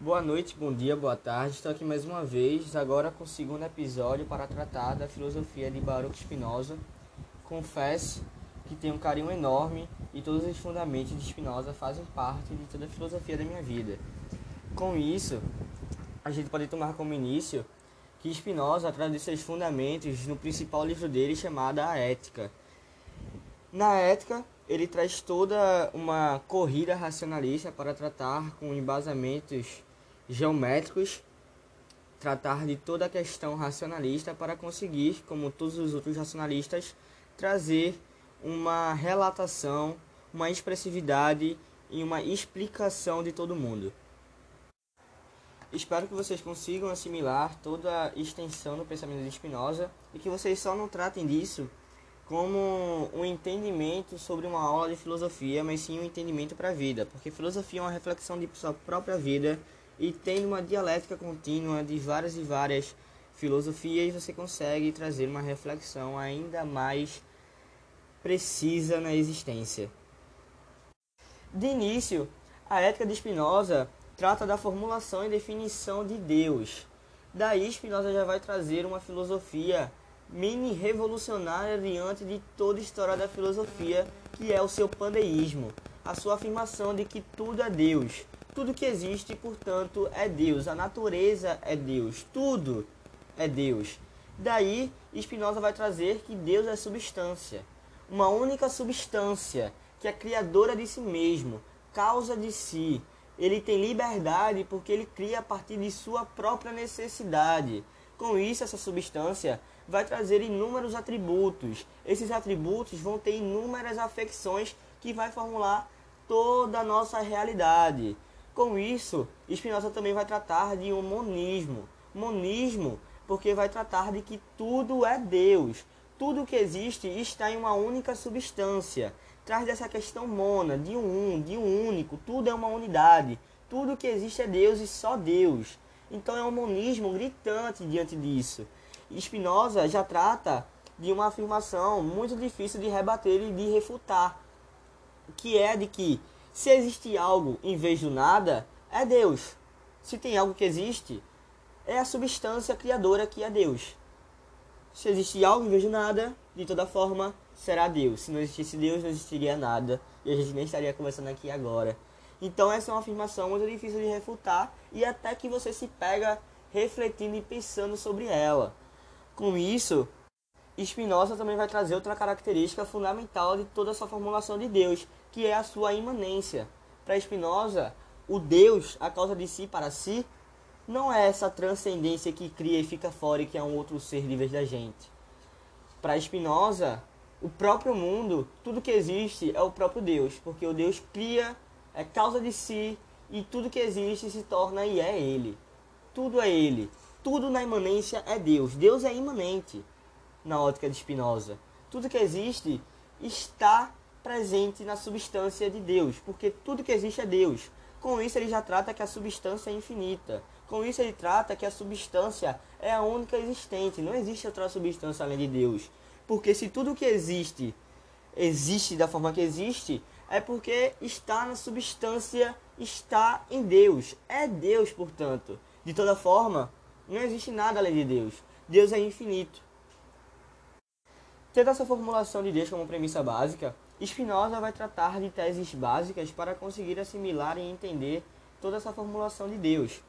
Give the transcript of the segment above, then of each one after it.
Boa noite, bom dia, boa tarde. Estou aqui mais uma vez, agora com o segundo episódio para tratar da filosofia de Baruch Spinoza. Confesso que tenho um carinho enorme e todos os fundamentos de Spinoza fazem parte de toda a filosofia da minha vida. Com isso, a gente pode tomar como início que Spinoza traz seus fundamentos no principal livro dele chamado A Ética. Na Ética, ele traz toda uma corrida racionalista para tratar com embasamentos geométricos, tratar de toda a questão racionalista para conseguir, como todos os outros racionalistas, trazer uma relatação, uma expressividade e uma explicação de todo mundo. Espero que vocês consigam assimilar toda a extensão do pensamento de Spinoza e que vocês só não tratem disso como um entendimento sobre uma aula de filosofia, mas sim um entendimento para a vida, porque filosofia é uma reflexão de sua própria vida e tem uma dialética contínua de várias e várias filosofias, você consegue trazer uma reflexão ainda mais precisa na existência. De início, a ética de Spinoza trata da formulação e definição de Deus. Daí Spinoza já vai trazer uma filosofia mini revolucionária diante de toda a história da filosofia, que é o seu pandeísmo, a sua afirmação de que tudo é Deus, tudo que existe, portanto, é Deus, a natureza é Deus, tudo é Deus. Daí, Spinoza vai trazer que Deus é substância, uma única substância que é criadora de si mesmo, causa de si. Ele tem liberdade porque ele cria a partir de sua própria necessidade. Com isso, essa substância vai trazer inúmeros atributos. Esses atributos vão ter inúmeras afecções que vai formular toda a nossa realidade. Com isso, Spinoza também vai tratar de um monismo. Monismo porque vai tratar de que tudo é Deus. Tudo que existe está em uma única substância. Traz dessa questão mona, de um, de um único, tudo é uma unidade. Tudo que existe é Deus e só Deus. Então é um monismo gritante diante disso. Spinoza já trata de uma afirmação muito difícil de rebater e de refutar, que é de que se existe algo em vez do nada, é Deus. Se tem algo que existe, é a substância criadora que é Deus. Se existe algo em vez de nada, de toda forma, será Deus. Se não existisse Deus, não existiria nada. E a gente nem estaria conversando aqui agora. Então essa é uma afirmação muito difícil de refutar e até que você se pega refletindo e pensando sobre ela. Com isso, Spinoza também vai trazer outra característica fundamental de toda essa formulação de Deus, que é a sua imanência. Para Spinoza, o Deus, a causa de si para si, não é essa transcendência que cria e fica fora e que é um outro ser vez da gente. Para Spinoza, o próprio mundo, tudo que existe é o próprio Deus, porque o Deus cria, é causa de si e tudo que existe se torna e é ele. Tudo é ele tudo na imanência é Deus. Deus é imanente na ótica de Spinoza. Tudo que existe está presente na substância de Deus, porque tudo que existe é Deus. Com isso ele já trata que a substância é infinita. Com isso ele trata que a substância é a única existente. Não existe outra substância além de Deus. Porque se tudo que existe existe da forma que existe, é porque está na substância, está em Deus. É Deus, portanto. De toda forma, não existe nada além de Deus. Deus é infinito. Tendo essa formulação de Deus como premissa básica, Spinoza vai tratar de teses básicas para conseguir assimilar e entender toda essa formulação de Deus.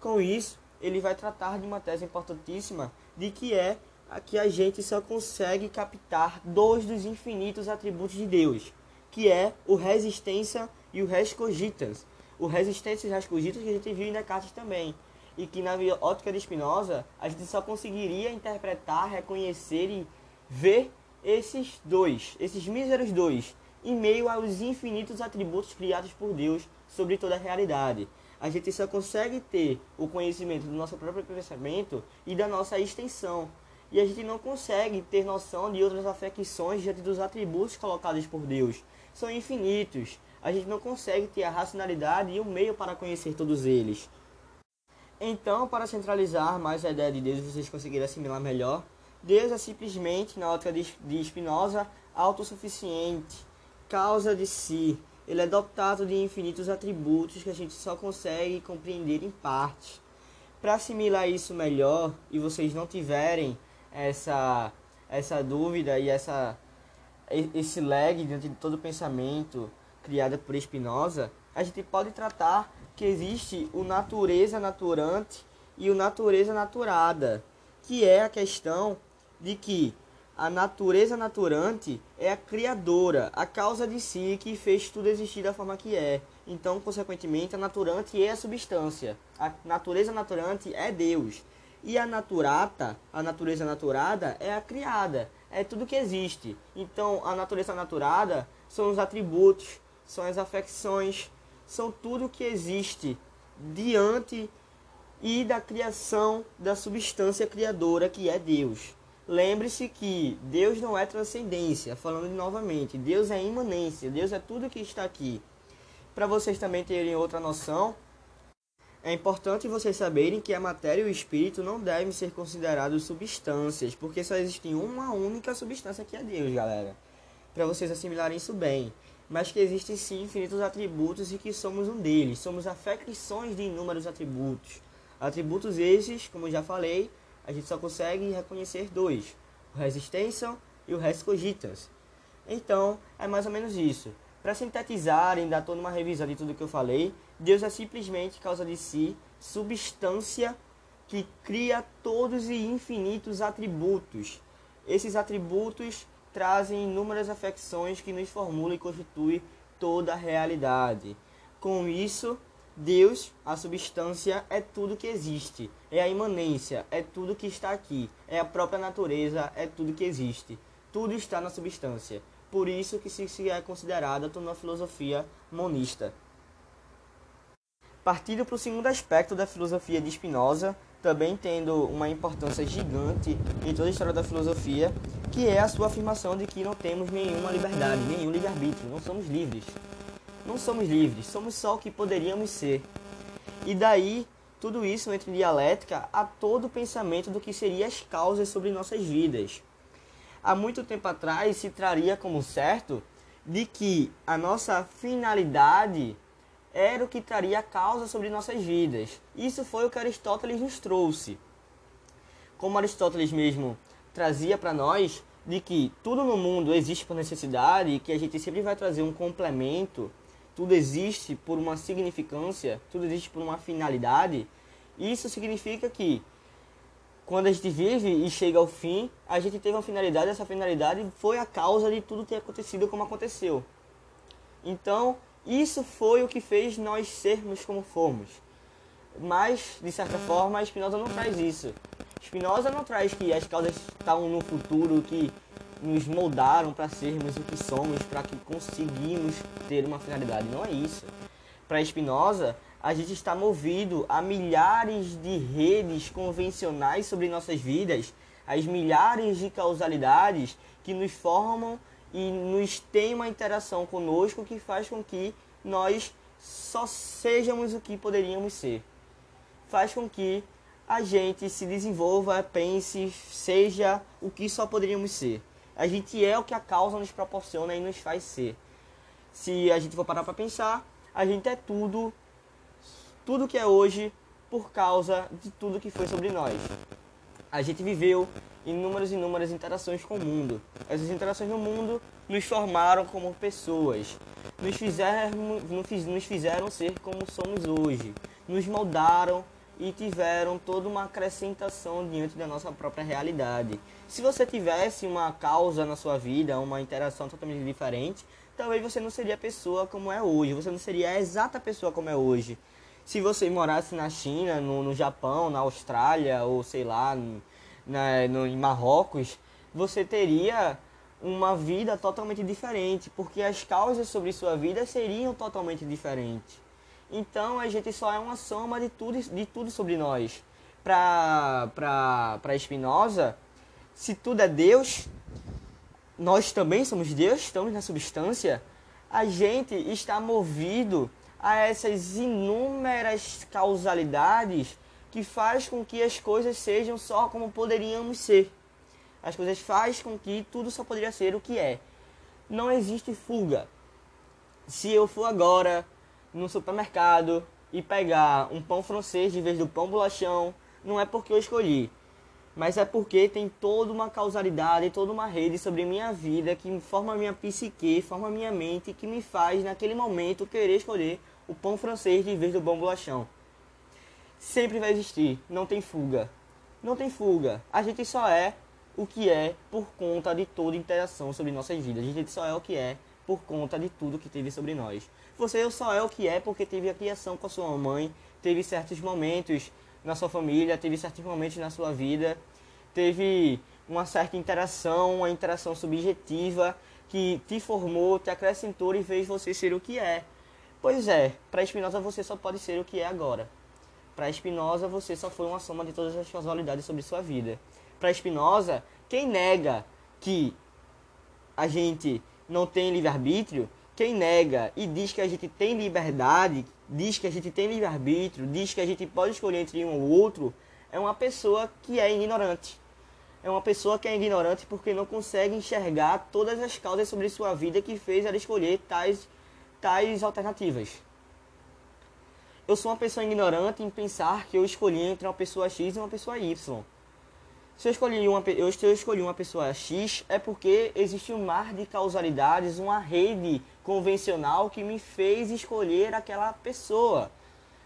Com isso, ele vai tratar de uma tese importantíssima de que é que a gente só consegue captar dois dos infinitos atributos de Deus, que é o resistência e o res cogitans. O resistência e res cogitans que a gente viu em Descartes também e que na ótica de Spinoza a gente só conseguiria interpretar, reconhecer e ver esses dois, esses míseros dois, em meio aos infinitos atributos criados por Deus sobre toda a realidade. A gente só consegue ter o conhecimento do nosso próprio pensamento e da nossa extensão. E a gente não consegue ter noção de outras afecções diante dos atributos colocados por Deus. São infinitos. A gente não consegue ter a racionalidade e o meio para conhecer todos eles. Então, para centralizar mais a ideia de Deus vocês conseguirem assimilar melhor, Deus é simplesmente, na ótica de Spinoza, autossuficiente, causa de si, ele é dotado de infinitos atributos que a gente só consegue compreender em parte. Para assimilar isso melhor e vocês não tiverem essa essa dúvida e essa esse lag diante de todo o pensamento criado por Spinoza, a gente pode tratar que existe o natureza naturante e o natureza naturada, que é a questão de que a natureza naturante é a criadora, a causa de si que fez tudo existir da forma que é. Então, consequentemente, a naturante é a substância. A natureza naturante é Deus. E a naturata, a natureza naturada, é a criada. É tudo que existe. Então, a natureza naturada são os atributos, são as afecções, são tudo que existe diante e da criação da substância criadora que é Deus. Lembre-se que Deus não é transcendência, falando novamente, Deus é imanência, Deus é tudo que está aqui. Para vocês também terem outra noção, é importante vocês saberem que a matéria e o espírito não devem ser considerados substâncias, porque só existe uma única substância que é Deus, galera. Para vocês assimilarem isso bem. Mas que existem sim infinitos atributos e que somos um deles. Somos afecções de inúmeros atributos. Atributos esses, como já falei, a gente só consegue reconhecer dois, o resistência e o res cogitans. Então, é mais ou menos isso. Para sintetizar e dar toda uma revisão de tudo que eu falei, Deus é simplesmente causa de si, substância que cria todos e infinitos atributos. Esses atributos trazem inúmeras afecções que nos formulam e constituem toda a realidade. Com isso, Deus, a substância, é tudo que existe, é a imanência, é tudo que está aqui, é a própria natureza, é tudo que existe. Tudo está na substância. Por isso que se é considerada uma filosofia monista. Partindo para o segundo aspecto da filosofia de Spinoza, também tendo uma importância gigante em toda a história da filosofia, que é a sua afirmação de que não temos nenhuma liberdade, nenhum livre-arbítrio, não somos livres não somos livres, somos só o que poderíamos ser. E daí, tudo isso entra em dialética a todo o pensamento do que seriam as causas sobre nossas vidas. Há muito tempo atrás se traria como certo de que a nossa finalidade era o que traria a causa sobre nossas vidas. Isso foi o que Aristóteles nos trouxe. Como Aristóteles mesmo trazia para nós de que tudo no mundo existe por necessidade e que a gente sempre vai trazer um complemento tudo existe por uma significância, tudo existe por uma finalidade, isso significa que quando a gente vive e chega ao fim, a gente teve uma finalidade, essa finalidade foi a causa de tudo ter acontecido como aconteceu. Então, isso foi o que fez nós sermos como fomos. Mas, de certa forma, a Spinoza não traz isso. Spinoza não traz que as causas estão no futuro, que nos moldaram para sermos o que somos, para que conseguimos ter uma finalidade. Não é isso. Para Spinoza, a gente está movido a milhares de redes convencionais sobre nossas vidas, as milhares de causalidades que nos formam e nos têm uma interação conosco que faz com que nós só sejamos o que poderíamos ser. Faz com que a gente se desenvolva, pense, seja o que só poderíamos ser. A gente é o que a causa nos proporciona e nos faz ser. Se a gente for parar para pensar, a gente é tudo, tudo que é hoje por causa de tudo que foi sobre nós. A gente viveu inúmeras inúmeras interações com o mundo. Essas interações no mundo nos formaram como pessoas, nos fizeram, nos fizeram ser como somos hoje, nos moldaram e tiveram toda uma acrescentação diante da nossa própria realidade. Se você tivesse uma causa na sua vida, uma interação totalmente diferente, talvez você não seria a pessoa como é hoje, você não seria a exata pessoa como é hoje. Se você morasse na China, no, no Japão, na Austrália ou sei lá, na, no, em Marrocos, você teria uma vida totalmente diferente, porque as causas sobre sua vida seriam totalmente diferentes. Então a gente só é uma soma de tudo, de tudo sobre nós. Para Spinoza, se tudo é Deus, nós também somos Deus, estamos na substância, a gente está movido a essas inúmeras causalidades que faz com que as coisas sejam só como poderíamos ser. As coisas faz com que tudo só poderia ser o que é. Não existe fuga. se eu for agora no supermercado e pegar um pão francês de vez do pão bolachão, não é porque eu escolhi, mas é porque tem toda uma causalidade, toda uma rede sobre minha vida que forma minha psique, forma minha mente, que me faz naquele momento querer escolher o pão francês de vez do pão bolachão. Sempre vai existir, não tem fuga. Não tem fuga. A gente só é o que é por conta de toda interação sobre nossas vidas. A gente só é o que é por conta de tudo que teve sobre nós. Você só é o que é porque teve a criação com a sua mãe, teve certos momentos na sua família, teve certos momentos na sua vida, teve uma certa interação, uma interação subjetiva que te formou, te acrescentou e fez você ser o que é. Pois é, para Spinoza você só pode ser o que é agora. Para Spinoza você só foi uma soma de todas as casualidades sobre sua vida. Para Spinoza, quem nega que a gente não tem livre-arbítrio, quem nega e diz que a gente tem liberdade, diz que a gente tem livre-arbítrio, diz que a gente pode escolher entre um ou outro, é uma pessoa que é ignorante. É uma pessoa que é ignorante porque não consegue enxergar todas as causas sobre sua vida que fez ela escolher tais, tais alternativas. Eu sou uma pessoa ignorante em pensar que eu escolhi entre uma pessoa X e uma pessoa Y. Se eu escolhi uma, eu, se eu escolhi uma pessoa X, é porque existe um mar de causalidades, uma rede convencional que me fez escolher aquela pessoa.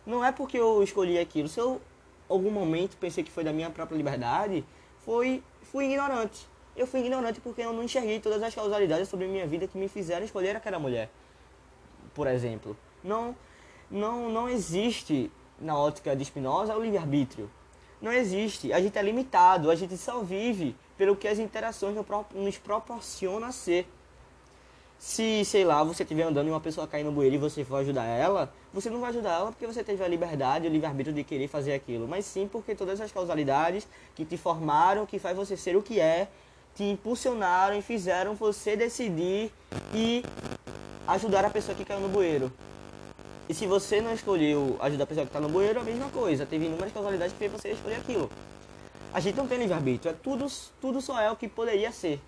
Não é porque eu escolhi aquilo. Se eu, algum momento, pensei que foi da minha própria liberdade, foi, fui ignorante. Eu fui ignorante porque eu não enxerguei todas as causalidades sobre a minha vida que me fizeram escolher aquela mulher. Por exemplo. Não, não, não existe, na ótica de Spinoza, o livre-arbítrio não existe. A gente é limitado, a gente só vive pelo que as interações nos proporcionam ser. Se, sei lá, você estiver andando e uma pessoa cair no bueiro e você for ajudar ela, você não vai ajudar ela porque você teve a liberdade, o livre-arbítrio de querer fazer aquilo, mas sim porque todas as causalidades que te formaram, que faz você ser o que é, te impulsionaram e fizeram você decidir e ajudar a pessoa que caiu no bueiro. E se você não escolheu ajudar a pessoa que está no banheiro, é a mesma coisa. Teve inúmeras causalidades que você escolher aquilo. A gente não tem livre-arbítrio. É tudo, tudo só é o que poderia ser.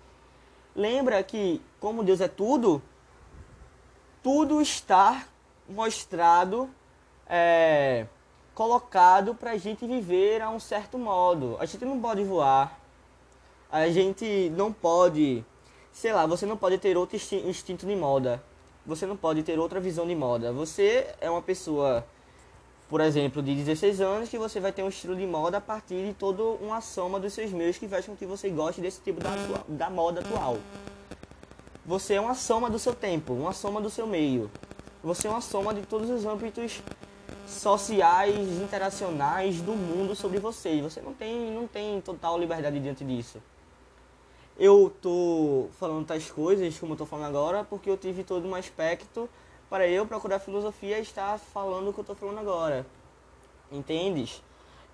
Lembra que, como Deus é tudo, tudo está mostrado, é, colocado para a gente viver a um certo modo. A gente não pode voar. A gente não pode, sei lá, você não pode ter outro instinto de moda você não pode ter outra visão de moda. Você é uma pessoa, por exemplo, de 16 anos, que você vai ter um estilo de moda a partir de toda uma soma dos seus meios que faz com que você goste desse tipo da, da moda atual. Você é uma soma do seu tempo, uma soma do seu meio. Você é uma soma de todos os âmbitos sociais, interacionais do mundo sobre você. E você não tem, não tem total liberdade diante disso eu tô falando tais coisas como eu tô falando agora porque eu tive todo um aspecto para eu procurar filosofia e estar falando o que eu tô falando agora. Entendes?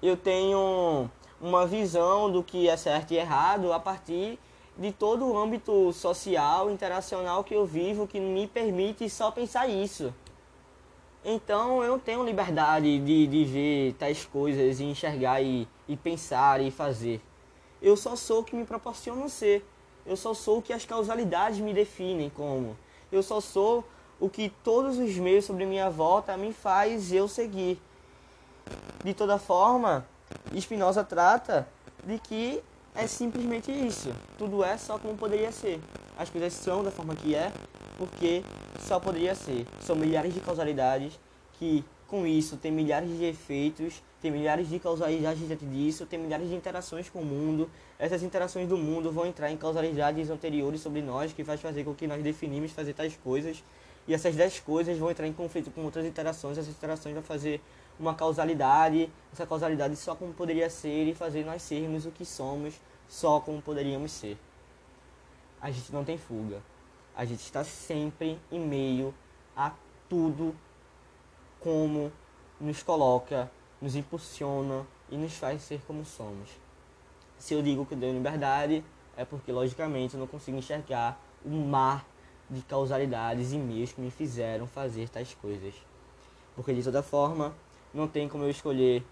Eu tenho uma visão do que é certo e errado a partir de todo o âmbito social, interacional que eu vivo que me permite só pensar isso. Então eu tenho liberdade de, de ver tais coisas e enxergar e, e pensar e fazer. Eu só sou o que me proporciona ser. Eu só sou o que as causalidades me definem como. Eu só sou o que todos os meios sobre minha volta me faz eu seguir. De toda forma, Spinoza trata de que é simplesmente isso. Tudo é só como poderia ser. As coisas são da forma que é, porque só poderia ser. São milhares de causalidades que, com isso, tem milhares de efeitos tem milhares de causalidades diante disso, tem milhares de interações com o mundo. Essas interações do mundo vão entrar em causalidades anteriores sobre nós, que faz fazer com que nós definimos fazer tais coisas. E essas dez coisas vão entrar em conflito com outras interações, essas interações vão fazer uma causalidade, essa causalidade só como poderia ser e fazer nós sermos o que somos, só como poderíamos ser. A gente não tem fuga. A gente está sempre em meio a tudo como nos coloca nos impulsiona e nos faz ser como somos. Se eu digo que eu dei liberdade, é porque, logicamente, eu não consigo enxergar o mar de causalidades e meios que me fizeram fazer tais coisas. Porque, de toda forma, não tem como eu escolher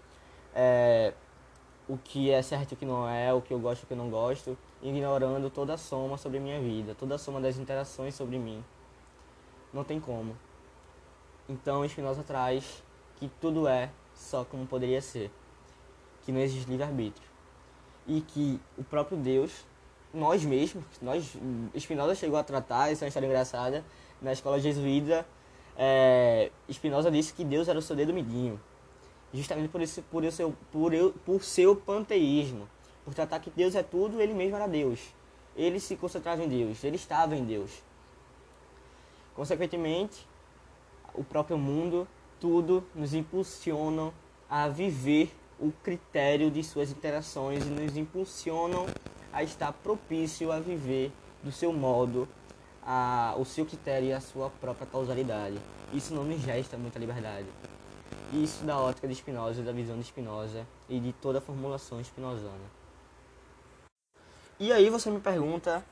é, o que é certo e o que não é, o que eu gosto e o que eu não gosto, ignorando toda a soma sobre minha vida, toda a soma das interações sobre mim. Não tem como. Então Spinoza traz que tudo é só como poderia ser, que não existe livre-arbítrio e que o próprio Deus, nós mesmos, nós Spinoza chegou a tratar, essa é uma história engraçada, na escola jesuíta, é, Spinoza disse que Deus era o seu dedo midinho, justamente por isso, por seu, por, por seu panteísmo, por tratar que Deus é tudo, ele mesmo era Deus. Ele se concentrava em Deus, ele estava em Deus. Consequentemente, o próprio mundo, tudo nos impulsionam a viver o critério de suas interações e nos impulsionam a estar propício a viver do seu modo, a, o seu critério e a sua própria causalidade. Isso não nos gesta muita liberdade. Isso da ótica de Spinoza, da visão de Spinoza e de toda a formulação spinozana. E aí você me pergunta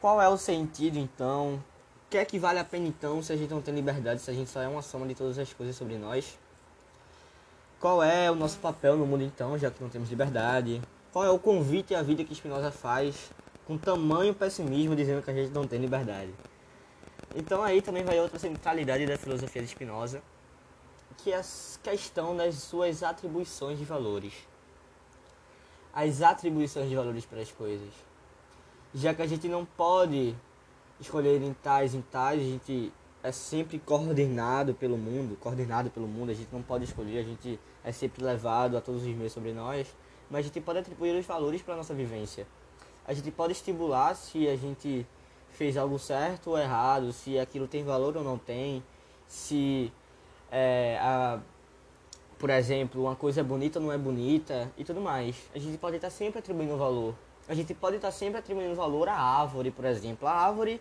qual é o sentido então? Que é que vale a pena então se a gente não tem liberdade, se a gente só é uma soma de todas as coisas sobre nós? Qual é o nosso papel no mundo então, já que não temos liberdade? Qual é o convite à vida que Spinoza faz com tamanho pessimismo dizendo que a gente não tem liberdade? Então aí também vai outra centralidade da filosofia de Spinoza, que é a questão das suas atribuições de valores. As atribuições de valores para as coisas. Já que a gente não pode escolher em tais, em tais, a gente é sempre coordenado pelo mundo, coordenado pelo mundo, a gente não pode escolher, a gente é sempre levado a todos os meios sobre nós, mas a gente pode atribuir os valores para a nossa vivência. A gente pode estimular se a gente fez algo certo ou errado, se aquilo tem valor ou não tem, se é, a, por exemplo, uma coisa é bonita ou não é bonita e tudo mais. A gente pode estar sempre atribuindo valor. A gente pode estar sempre atribuindo valor à árvore, por exemplo. A árvore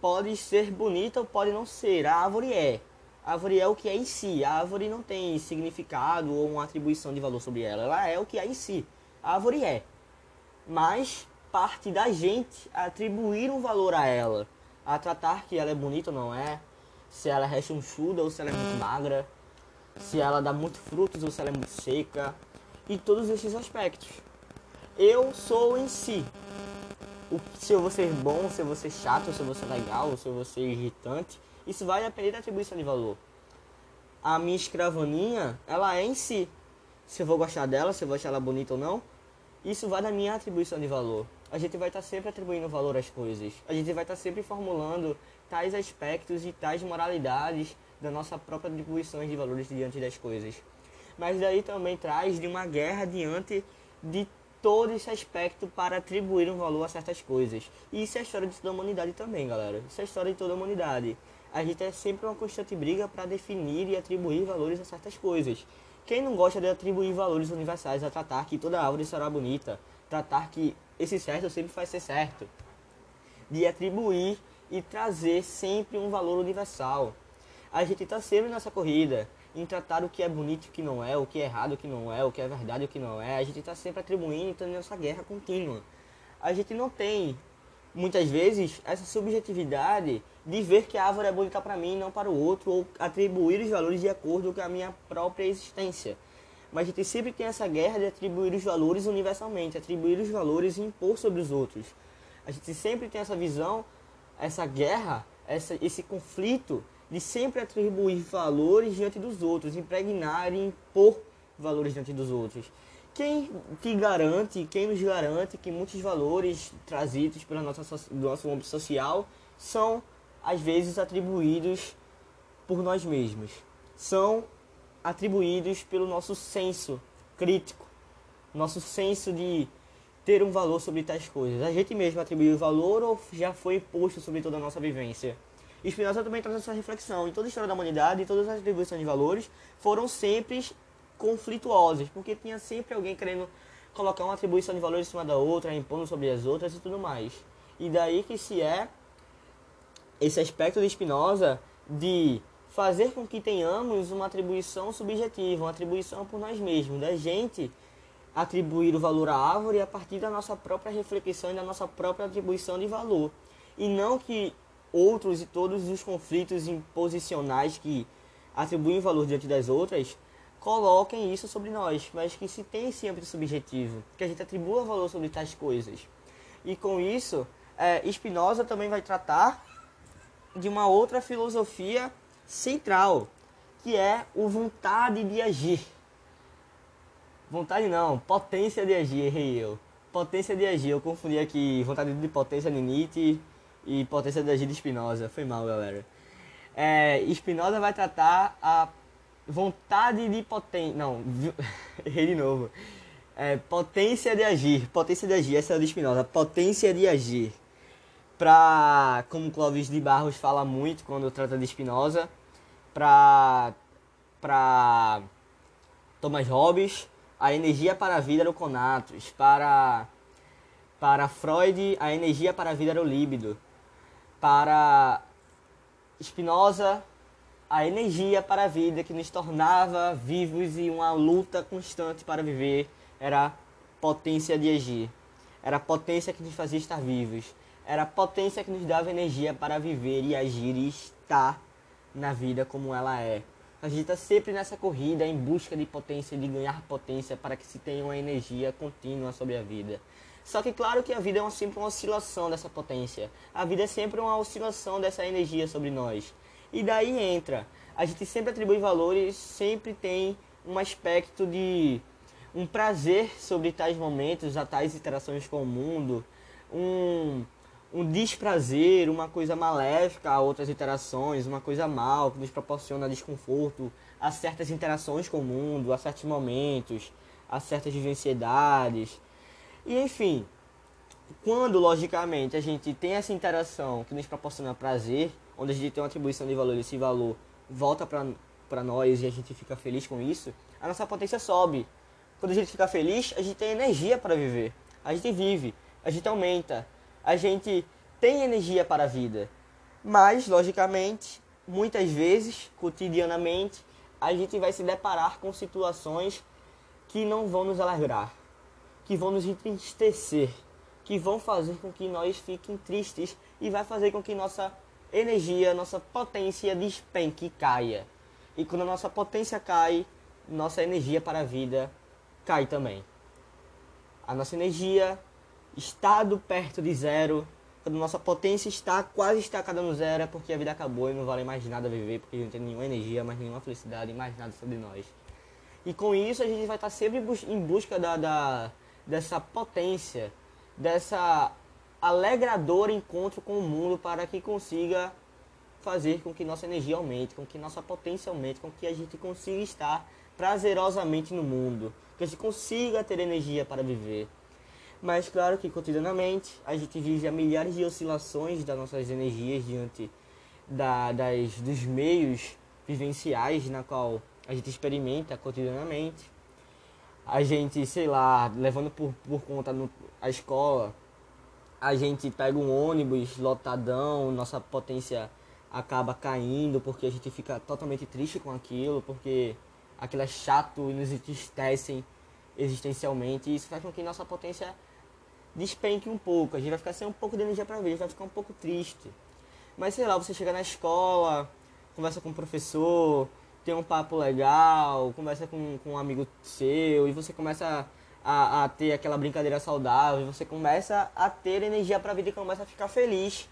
pode ser bonita ou pode não ser. A árvore é. A árvore é o que é em si. A árvore não tem significado ou uma atribuição de valor sobre ela. Ela é o que é em si. A árvore é. Mas parte da gente atribuir um valor a ela. A tratar que ela é bonita ou não é se ela é rechonchuda ou se ela é muito magra, se ela dá muito frutos ou se ela é muito seca, e todos esses aspectos. Eu sou em si. O, se eu vou ser bom, se eu vou ser chato, se eu vou ser legal, se eu vou ser irritante, isso vai depender da atribuição de valor. A minha escravaninha, ela é em si. Se eu vou gostar dela, se eu vou achar ela bonita ou não, isso vai da minha atribuição de valor. A gente vai estar sempre atribuindo valor às coisas. A gente vai estar sempre formulando tais aspectos e tais moralidades da nossa própria atribuição de valores diante das coisas. Mas daí também traz de uma guerra diante de todo esse aspecto para atribuir um valor a certas coisas. E isso é a história de toda a humanidade também, galera. Isso é a história de toda a humanidade. A gente é sempre uma constante briga para definir e atribuir valores a certas coisas. Quem não gosta de atribuir valores universais a tratar que toda árvore será bonita, tratar que esse certo sempre vai ser certo, de atribuir e trazer sempre um valor universal. A gente está sempre nessa corrida em tratar o que é bonito e o que não é, o que é errado e o que não é, o que é verdade e o que não é. A gente está sempre atribuindo e tendo essa guerra contínua. A gente não tem, muitas vezes, essa subjetividade de ver que a árvore é bonita para mim e não para o outro, ou atribuir os valores de acordo com a minha própria existência. Mas a gente sempre tem essa guerra de atribuir os valores universalmente, atribuir os valores e impor sobre os outros. A gente sempre tem essa visão essa guerra, essa, esse conflito de sempre atribuir valores diante dos outros, impregnar e impor valores diante dos outros. Quem que garante, quem nos garante que muitos valores trazidos pela nossa, do nosso âmbito social são, às vezes, atribuídos por nós mesmos? São atribuídos pelo nosso senso crítico, nosso senso de ter um valor sobre tais coisas? A gente mesmo atribuiu valor ou já foi imposto sobre toda a nossa vivência? E Spinoza também traz essa reflexão. Em toda a história da humanidade, todas as atribuições de valores foram sempre conflituosas, porque tinha sempre alguém querendo colocar uma atribuição de valores em cima da outra, impondo sobre as outras e tudo mais. E daí que se é esse aspecto de Spinoza de fazer com que tenhamos uma atribuição subjetiva, uma atribuição por nós mesmos, da gente atribuir o valor à árvore a partir da nossa própria reflexão e da nossa própria atribuição de valor. E não que outros e todos os conflitos imposicionais que atribuem valor diante das outras coloquem isso sobre nós, mas que se tem esse âmbito subjetivo, que a gente atribua valor sobre tais coisas. E com isso, é, Spinoza também vai tratar de uma outra filosofia central, que é o vontade de agir. Vontade não, potência de agir, errei eu. Potência de agir, eu confundi aqui vontade de potência de Nietzsche e potência de agir de Spinoza. Foi mal, galera. É, Spinoza vai tratar a vontade de potência. Não, errei de novo. É, potência de agir. Potência de agir, essa é a de Spinoza. Potência de agir. Pra, como Clóvis de Barros fala muito quando trata de Spinoza, pra, pra Thomas Hobbes, a energia para a vida era o conatus. Para, para Freud, a energia para a vida era o líbido. Para Spinoza, a energia para a vida que nos tornava vivos e uma luta constante para viver era potência de agir. Era a potência que nos fazia estar vivos. Era a potência que nos dava energia para viver e agir e estar na vida como ela é. A gente está sempre nessa corrida em busca de potência, de ganhar potência para que se tenha uma energia contínua sobre a vida. Só que claro que a vida é sempre uma oscilação dessa potência. A vida é sempre uma oscilação dessa energia sobre nós. E daí entra, a gente sempre atribui valores, sempre tem um aspecto de um prazer sobre tais momentos, a tais interações com o mundo, um, um desprazer, uma coisa maléfica a outras interações, uma coisa mal que nos proporciona desconforto a certas interações com o mundo, a certos momentos, a certas vivenciedades. E enfim, quando logicamente a gente tem essa interação que nos proporciona prazer, onde a gente tem uma atribuição de valor, esse valor volta para nós e a gente fica feliz com isso, a nossa potência sobe. Quando a gente fica feliz, a gente tem energia para viver. A gente vive, a gente aumenta, a gente tem energia para a vida. Mas, logicamente, muitas vezes, cotidianamente, a gente vai se deparar com situações que não vão nos alegrar, que vão nos entristecer, que vão fazer com que nós fiquem tristes e vai fazer com que nossa energia, nossa potência despenque e caia. E quando a nossa potência cai, nossa energia para a vida cai também. A nossa energia estado perto de zero, quando nossa potência está quase estacada no zero, é porque a vida acabou e não vale mais nada viver, porque a gente não tem nenhuma energia, mais nenhuma felicidade, mais nada sobre nós. E com isso a gente vai estar sempre em busca da, da dessa potência, dessa alegrador encontro com o mundo para que consiga fazer com que nossa energia aumente, com que nossa potência aumente, com que a gente consiga estar prazerosamente no mundo, que a gente consiga ter energia para viver. Mas claro que cotidianamente a gente vive a milhares de oscilações das nossas energias diante da, das, dos meios vivenciais na qual a gente experimenta cotidianamente. A gente, sei lá, levando por, por conta no, a escola, a gente pega um ônibus lotadão, nossa potência acaba caindo porque a gente fica totalmente triste com aquilo, porque aquilo é chato e nos entristecem existencialmente. E isso faz com que nossa potência despenque um pouco. A gente vai ficar sem um pouco de energia para ver, a gente vai ficar um pouco triste. Mas sei lá, você chega na escola, conversa com o professor, tem um papo legal, conversa com, com um amigo seu e você começa a, a ter aquela brincadeira saudável, você começa a ter energia para a vida e começa a ficar feliz.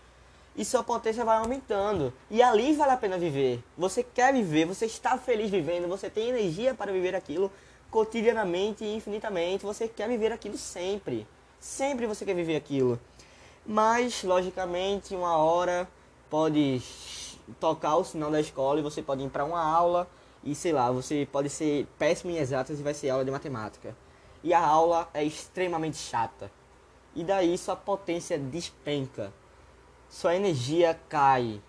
E sua potência vai aumentando. E ali vale a pena viver. Você quer viver, você está feliz vivendo, você tem energia para viver aquilo cotidianamente e infinitamente. Você quer viver aquilo sempre. Sempre você quer viver aquilo. Mas, logicamente, uma hora pode tocar o sinal da escola e você pode ir para uma aula e sei lá, você pode ser péssimo em exatas e vai ser aula de matemática e a aula é extremamente chata. E daí sua potência despenca, sua energia cai.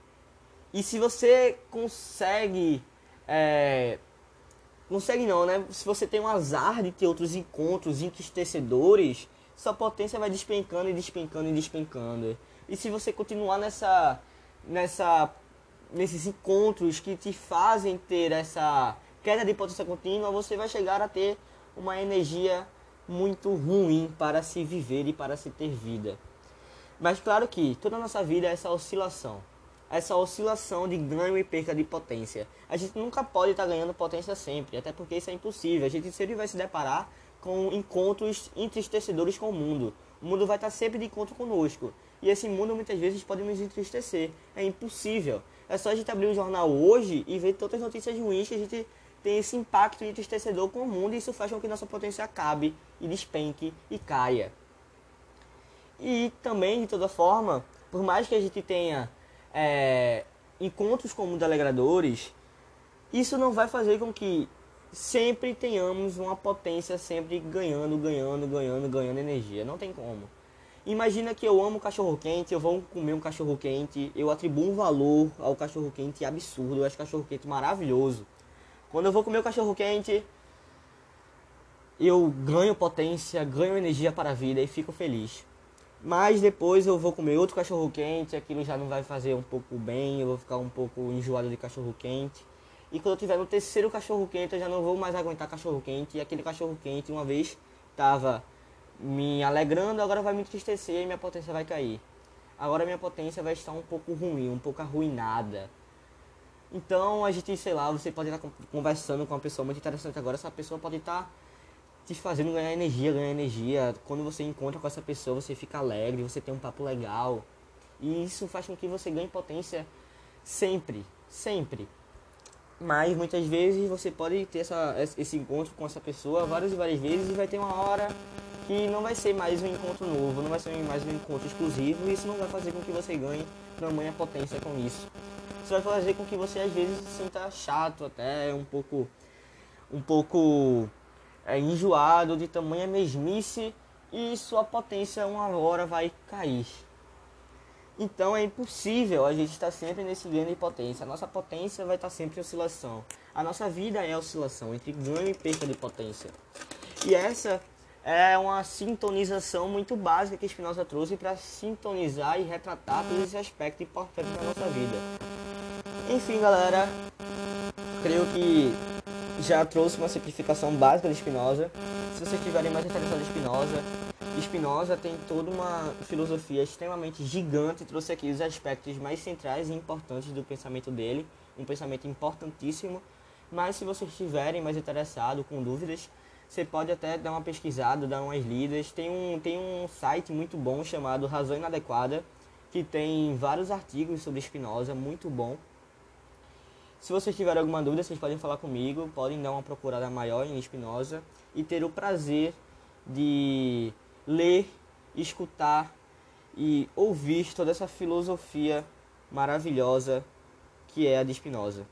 E se você consegue. É, consegue não, né? Se você tem um azar de ter outros encontros entristecedores, sua potência vai despencando e despencando e despencando. E se você continuar nessa. nessa. Nesses encontros que te fazem ter essa queda de potência contínua, você vai chegar a ter uma energia muito ruim para se viver e para se ter vida. Mas claro que toda a nossa vida é essa oscilação. Essa oscilação de ganho e perca de potência. A gente nunca pode estar ganhando potência sempre, até porque isso é impossível. A gente sempre vai se deparar com encontros entristecedores com o mundo. O mundo vai estar sempre de encontro conosco. E esse mundo muitas vezes pode nos entristecer. É impossível. É só a gente abrir o jornal hoje e ver todas as notícias ruins que a gente tem esse impacto entristecedor com o mundo e isso faz com que nossa potência acabe e despenque e caia. E também, de toda forma, por mais que a gente tenha é, encontros com mundo alegradores, isso não vai fazer com que sempre tenhamos uma potência sempre ganhando, ganhando, ganhando, ganhando energia. Não tem como. Imagina que eu amo cachorro quente, eu vou comer um cachorro quente, eu atribuo um valor ao cachorro quente absurdo, eu acho cachorro quente maravilhoso. Quando eu vou comer o cachorro quente, eu ganho potência, ganho energia para a vida e fico feliz. Mas depois eu vou comer outro cachorro quente, aquilo já não vai fazer um pouco bem, eu vou ficar um pouco enjoado de cachorro quente. E quando eu tiver no terceiro cachorro quente, eu já não vou mais aguentar cachorro quente. E aquele cachorro quente, uma vez, estava me alegrando, agora vai me entristecer e minha potência vai cair. Agora minha potência vai estar um pouco ruim, um pouco arruinada. Então a gente, sei lá, você pode estar conversando com uma pessoa muito interessante agora, essa pessoa pode estar te fazendo ganhar energia, ganhar energia. Quando você encontra com essa pessoa, você fica alegre, você tem um papo legal. E isso faz com que você ganhe potência sempre, sempre. Mas muitas vezes você pode ter essa, esse encontro com essa pessoa várias e várias vezes e vai ter uma hora que não vai ser mais um encontro novo, não vai ser mais um encontro exclusivo e isso não vai fazer com que você ganhe tamanha potência com isso. Isso vai fazer com que você às vezes se sinta chato até um pouco um pouco é, enjoado de tamanha mesmice e sua potência uma hora vai cair. Então é impossível a gente estar sempre nesse ganho de potência. A nossa potência vai estar sempre em oscilação. A nossa vida é oscilação entre ganho e perda de potência. E essa é uma sintonização muito básica que Spinoza trouxe para sintonizar e retratar todos esses aspectos importantes da nossa vida. Enfim, galera, creio que já trouxe uma simplificação básica de Spinoza. Se vocês tiverem mais interessados em Spinoza, Spinoza tem toda uma filosofia extremamente gigante, trouxe aqui os aspectos mais centrais e importantes do pensamento dele, um pensamento importantíssimo. Mas se vocês estiverem mais interessados, com dúvidas, você pode até dar uma pesquisada, dar umas lidas. Tem um, tem um site muito bom chamado Razão Inadequada, que tem vários artigos sobre Spinoza, muito bom. Se vocês tiverem alguma dúvida, vocês podem falar comigo, podem dar uma procurada maior em Spinoza e ter o prazer de ler, escutar e ouvir toda essa filosofia maravilhosa que é a de Spinoza.